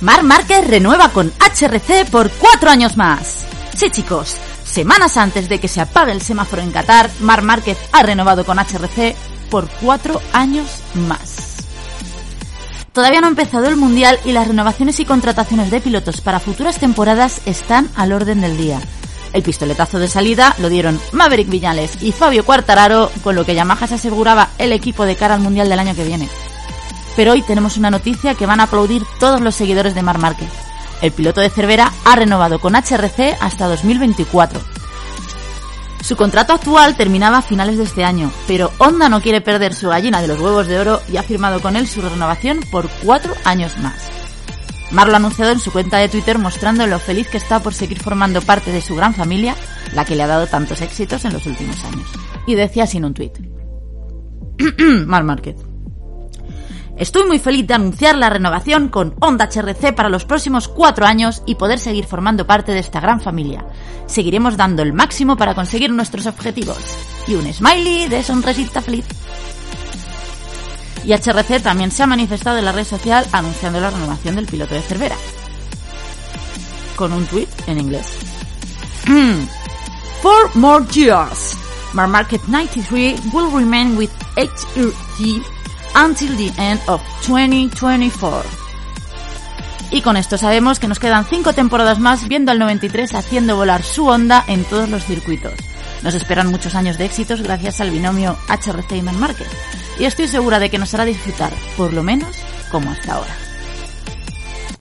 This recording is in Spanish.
Mar Márquez renueva con HRC por cuatro años más. Sí, chicos, semanas antes de que se apague el semáforo en Qatar, Mar Márquez ha renovado con HRC por cuatro años más. Todavía no ha empezado el Mundial y las renovaciones y contrataciones de pilotos para futuras temporadas están al orden del día. El pistoletazo de salida lo dieron Maverick Viñales y Fabio Quartararo, con lo que Yamaha se aseguraba el equipo de cara al Mundial del año que viene. Pero hoy tenemos una noticia que van a aplaudir todos los seguidores de Mar Márquez. El piloto de Cervera ha renovado con HRC hasta 2024. Su contrato actual terminaba a finales de este año, pero Honda no quiere perder su gallina de los huevos de oro y ha firmado con él su renovación por cuatro años más. Mar lo ha anunciado en su cuenta de Twitter mostrando lo feliz que está por seguir formando parte de su gran familia, la que le ha dado tantos éxitos en los últimos años. Y decía así en un tuit. Mar Márquez. Estoy muy feliz de anunciar la renovación con Honda HRC para los próximos cuatro años y poder seguir formando parte de esta gran familia. Seguiremos dando el máximo para conseguir nuestros objetivos. Y un smiley de sonrisita feliz. Y HRC también se ha manifestado en la red social anunciando la renovación del piloto de Cervera. Con un tweet en inglés. Four more years. Market 93 will remain with HRC until the end of 2024. Y con esto sabemos que nos quedan 5 temporadas más viendo al 93 haciendo volar su onda en todos los circuitos. Nos esperan muchos años de éxitos gracias al binomio HRC y Market. Y estoy segura de que nos hará disfrutar, por lo menos, como hasta ahora.